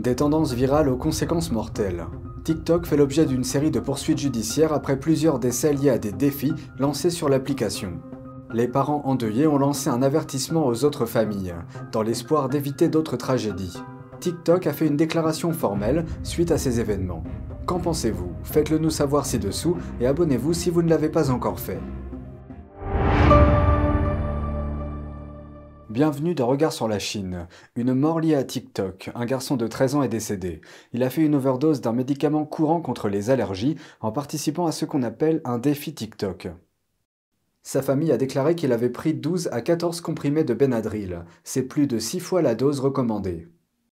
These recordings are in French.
Des tendances virales aux conséquences mortelles. TikTok fait l'objet d'une série de poursuites judiciaires après plusieurs décès liés à des défis lancés sur l'application. Les parents endeuillés ont lancé un avertissement aux autres familles, dans l'espoir d'éviter d'autres tragédies. TikTok a fait une déclaration formelle suite à ces événements. Qu'en pensez-vous? Faites-le nous savoir ci-dessous et abonnez-vous si vous ne l'avez pas encore fait. Bienvenue dans Regard sur la Chine. Une mort liée à TikTok. Un garçon de 13 ans est décédé. Il a fait une overdose d'un médicament courant contre les allergies en participant à ce qu'on appelle un défi TikTok. Sa famille a déclaré qu'il avait pris 12 à 14 comprimés de Benadryl. C'est plus de 6 fois la dose recommandée.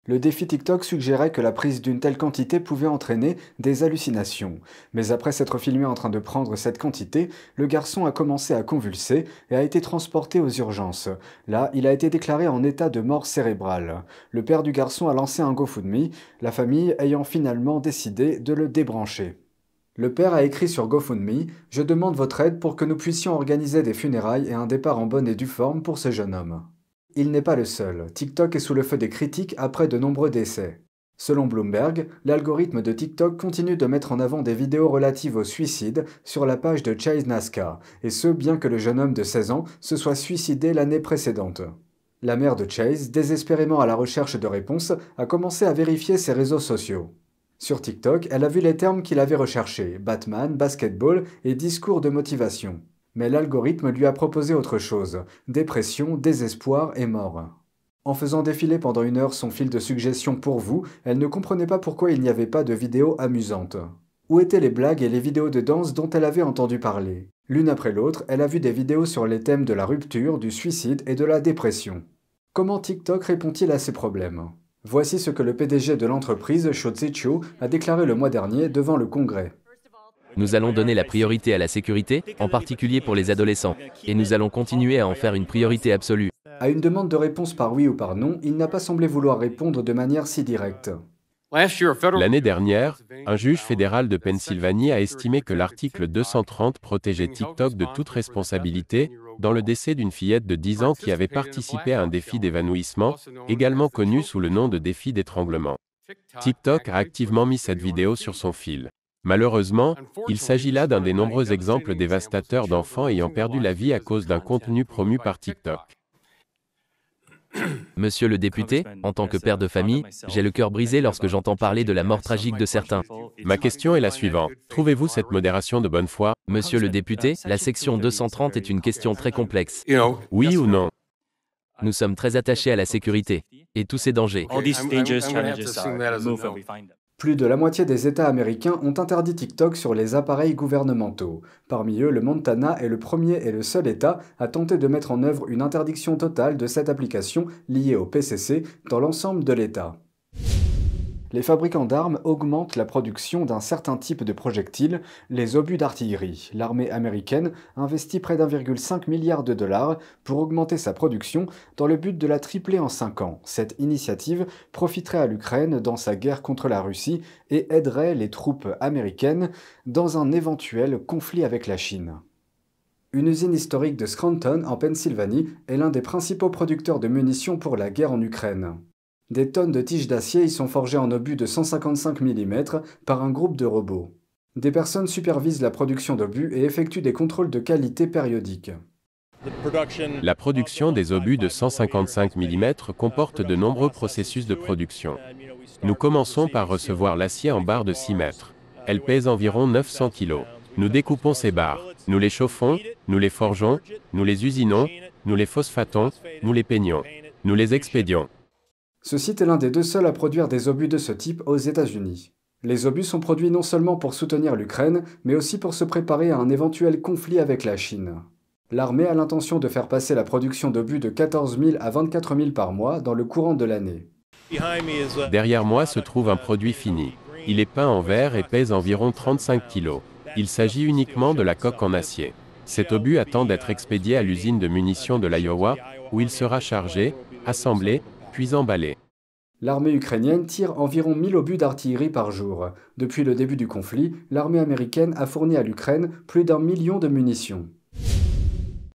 Le défi TikTok suggérait que la prise d'une telle quantité pouvait entraîner des hallucinations. Mais après s'être filmé en train de prendre cette quantité, le garçon a commencé à convulser et a été transporté aux urgences. Là, il a été déclaré en état de mort cérébrale. Le père du garçon a lancé un GoFundMe, la famille ayant finalement décidé de le débrancher. Le père a écrit sur GoFundMe Je demande votre aide pour que nous puissions organiser des funérailles et un départ en bonne et due forme pour ce jeune homme. Il n'est pas le seul. TikTok est sous le feu des critiques après de nombreux décès. Selon Bloomberg, l'algorithme de TikTok continue de mettre en avant des vidéos relatives au suicide sur la page de Chase Nazca, et ce bien que le jeune homme de 16 ans se soit suicidé l'année précédente. La mère de Chase, désespérément à la recherche de réponses, a commencé à vérifier ses réseaux sociaux. Sur TikTok, elle a vu les termes qu'il avait recherchés Batman, basketball et discours de motivation. Mais l'algorithme lui a proposé autre chose dépression, désespoir et mort. En faisant défiler pendant une heure son fil de suggestions pour vous, elle ne comprenait pas pourquoi il n'y avait pas de vidéos amusantes. Où étaient les blagues et les vidéos de danse dont elle avait entendu parler? L'une après l'autre, elle a vu des vidéos sur les thèmes de la rupture, du suicide et de la dépression. Comment TikTok répond-il à ces problèmes? Voici ce que le PDG de l'entreprise, Shou Chiu, a déclaré le mois dernier devant le Congrès. Nous allons donner la priorité à la sécurité, en particulier pour les adolescents, et nous allons continuer à en faire une priorité absolue. À une demande de réponse par oui ou par non, il n'a pas semblé vouloir répondre de manière si directe. L'année dernière, un juge fédéral de Pennsylvanie a estimé que l'article 230 protégeait TikTok de toute responsabilité dans le décès d'une fillette de 10 ans qui avait participé à un défi d'évanouissement, également connu sous le nom de défi d'étranglement. TikTok a activement mis cette vidéo sur son fil. Malheureusement, il s'agit là d'un des nombreux exemples dévastateurs d'enfants ayant perdu la vie à cause d'un contenu promu par TikTok. Monsieur le député, en tant que père de famille, j'ai le cœur brisé lorsque j'entends parler de la mort tragique de certains. Ma question est la suivante. Trouvez-vous cette modération de bonne foi? Monsieur le député, la section 230 est une question très complexe. Oui ou non? Nous sommes très attachés à la sécurité et tous ces dangers. Plus de la moitié des États américains ont interdit TikTok sur les appareils gouvernementaux. Parmi eux, le Montana est le premier et le seul État à tenter de mettre en œuvre une interdiction totale de cette application liée au PCC dans l'ensemble de l'État les fabricants d'armes augmentent la production d'un certain type de projectiles, les obus d'artillerie. L'armée américaine investit près d'1,5 milliard de dollars pour augmenter sa production dans le but de la tripler en 5 ans. Cette initiative profiterait à l'Ukraine dans sa guerre contre la Russie et aiderait les troupes américaines dans un éventuel conflit avec la Chine. Une usine historique de Scranton, en Pennsylvanie, est l'un des principaux producteurs de munitions pour la guerre en Ukraine. Des tonnes de tiges d'acier y sont forgées en obus de 155 mm par un groupe de robots. Des personnes supervisent la production d'obus et effectuent des contrôles de qualité périodiques. La production des obus de 155 mm comporte de nombreux processus de production. Nous commençons par recevoir l'acier en barres de 6 mètres. Elle pèse environ 900 kg. Nous découpons ces barres, nous les chauffons, nous les forgeons, nous les usinons, nous les phosphatons, nous les peignons, nous les expédions. Ce site est l'un des deux seuls à produire des obus de ce type aux États-Unis. Les obus sont produits non seulement pour soutenir l'Ukraine, mais aussi pour se préparer à un éventuel conflit avec la Chine. L'armée a l'intention de faire passer la production d'obus de 14 000 à 24 000 par mois dans le courant de l'année. Derrière moi se trouve un produit fini. Il est peint en verre et pèse environ 35 kg. Il s'agit uniquement de la coque en acier. Cet obus attend d'être expédié à l'usine de munitions de l'Iowa, où il sera chargé, assemblé L'armée ukrainienne tire environ 1000 obus d'artillerie par jour. Depuis le début du conflit, l'armée américaine a fourni à l'Ukraine plus d'un million de munitions.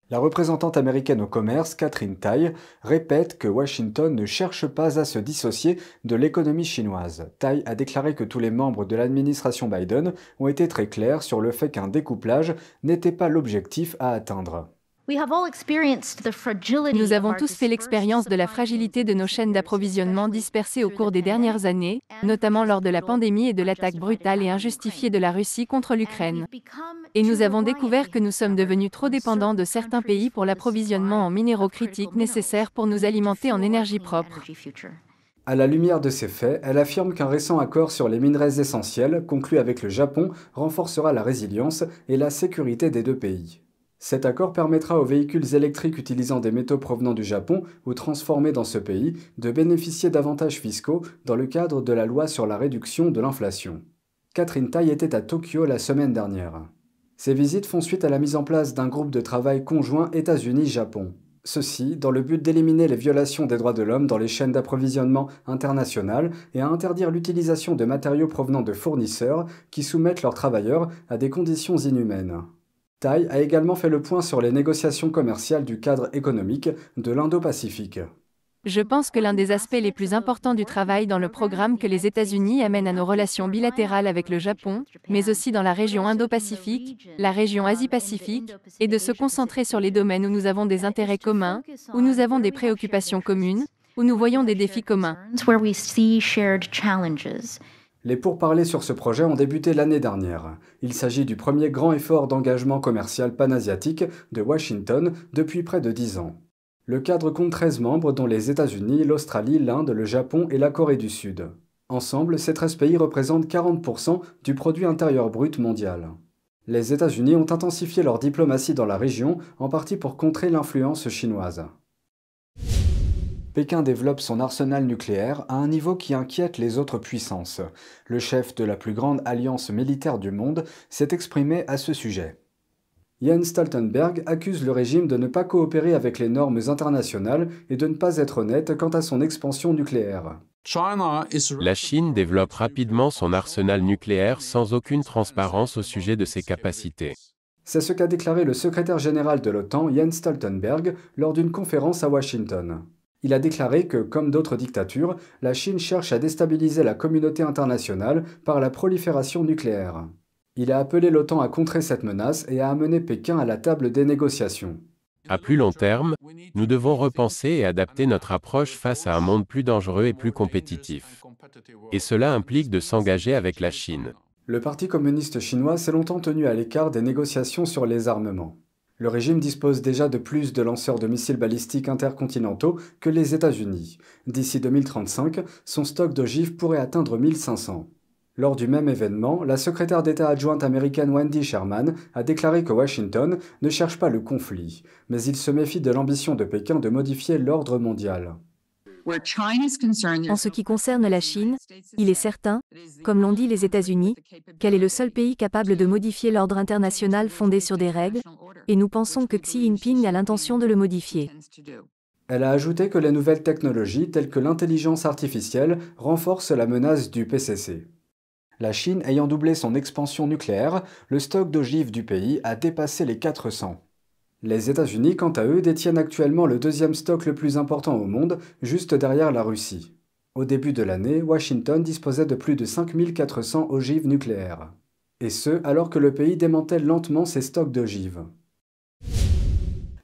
La représentante américaine au commerce, Catherine Tai, répète que Washington ne cherche pas à se dissocier de l'économie chinoise. Tai a déclaré que tous les membres de l'administration Biden ont été très clairs sur le fait qu'un découplage n'était pas l'objectif à atteindre. Nous avons tous fait l'expérience de la fragilité de nos chaînes d'approvisionnement dispersées au cours des dernières années, notamment lors de la pandémie et de l'attaque brutale et injustifiée de la Russie contre l'Ukraine. Et nous avons découvert que nous sommes devenus trop dépendants de certains pays pour l'approvisionnement en minéraux critiques nécessaires pour nous alimenter en énergie propre. À la lumière de ces faits, elle affirme qu'un récent accord sur les minerais essentiels, conclu avec le Japon, renforcera la résilience et la sécurité des deux pays. Cet accord permettra aux véhicules électriques utilisant des métaux provenant du Japon ou transformés dans ce pays de bénéficier d'avantages fiscaux dans le cadre de la loi sur la réduction de l'inflation. Catherine Tai était à Tokyo la semaine dernière. Ces visites font suite à la mise en place d'un groupe de travail conjoint États-Unis-Japon. Ceci dans le but d'éliminer les violations des droits de l'homme dans les chaînes d'approvisionnement internationales et à interdire l'utilisation de matériaux provenant de fournisseurs qui soumettent leurs travailleurs à des conditions inhumaines. Tai a également fait le point sur les négociations commerciales du cadre économique de l'Indo-Pacifique. Je pense que l'un des aspects les plus importants du travail dans le programme que les États-Unis amènent à nos relations bilatérales avec le Japon, mais aussi dans la région Indo-Pacifique, la région Asie-Pacifique, est de se concentrer sur les domaines où nous avons des intérêts communs, où nous avons des préoccupations communes, où nous voyons des défis communs. Les pourparlers sur ce projet ont débuté l'année dernière. Il s'agit du premier grand effort d'engagement commercial panasiatique de Washington depuis près de dix ans. Le cadre compte 13 membres dont les États-Unis, l'Australie, l'Inde, le Japon et la Corée du Sud. Ensemble, ces 13 pays représentent 40% du produit intérieur brut mondial. Les États-Unis ont intensifié leur diplomatie dans la région, en partie pour contrer l'influence chinoise. Pékin développe son arsenal nucléaire à un niveau qui inquiète les autres puissances. Le chef de la plus grande alliance militaire du monde s'est exprimé à ce sujet. Jens Stoltenberg accuse le régime de ne pas coopérer avec les normes internationales et de ne pas être honnête quant à son expansion nucléaire. La Chine développe rapidement son arsenal nucléaire sans aucune transparence au sujet de ses capacités. C'est ce qu'a déclaré le secrétaire général de l'OTAN, Jens Stoltenberg, lors d'une conférence à Washington. Il a déclaré que, comme d'autres dictatures, la Chine cherche à déstabiliser la communauté internationale par la prolifération nucléaire. Il a appelé l'OTAN à contrer cette menace et à amener Pékin à la table des négociations. À plus long terme, nous devons repenser et adapter notre approche face à un monde plus dangereux et plus compétitif. Et cela implique de s'engager avec la Chine. Le Parti communiste chinois s'est longtemps tenu à l'écart des négociations sur les armements. Le régime dispose déjà de plus de lanceurs de missiles balistiques intercontinentaux que les États-Unis. D'ici 2035, son stock d'ogives pourrait atteindre 1500. Lors du même événement, la secrétaire d'État adjointe américaine Wendy Sherman a déclaré que Washington ne cherche pas le conflit, mais il se méfie de l'ambition de Pékin de modifier l'ordre mondial. En ce qui concerne la Chine, il est certain, comme l'ont dit les États-Unis, qu'elle est le seul pays capable de modifier l'ordre international fondé sur des règles, et nous pensons que Xi Jinping a l'intention de le modifier. Elle a ajouté que les nouvelles technologies telles que l'intelligence artificielle renforcent la menace du PCC. La Chine ayant doublé son expansion nucléaire, le stock d'ogives du pays a dépassé les 400. Les États-Unis, quant à eux, détiennent actuellement le deuxième stock le plus important au monde, juste derrière la Russie. Au début de l'année, Washington disposait de plus de 5400 ogives nucléaires. Et ce, alors que le pays démantèle lentement ses stocks d'ogives.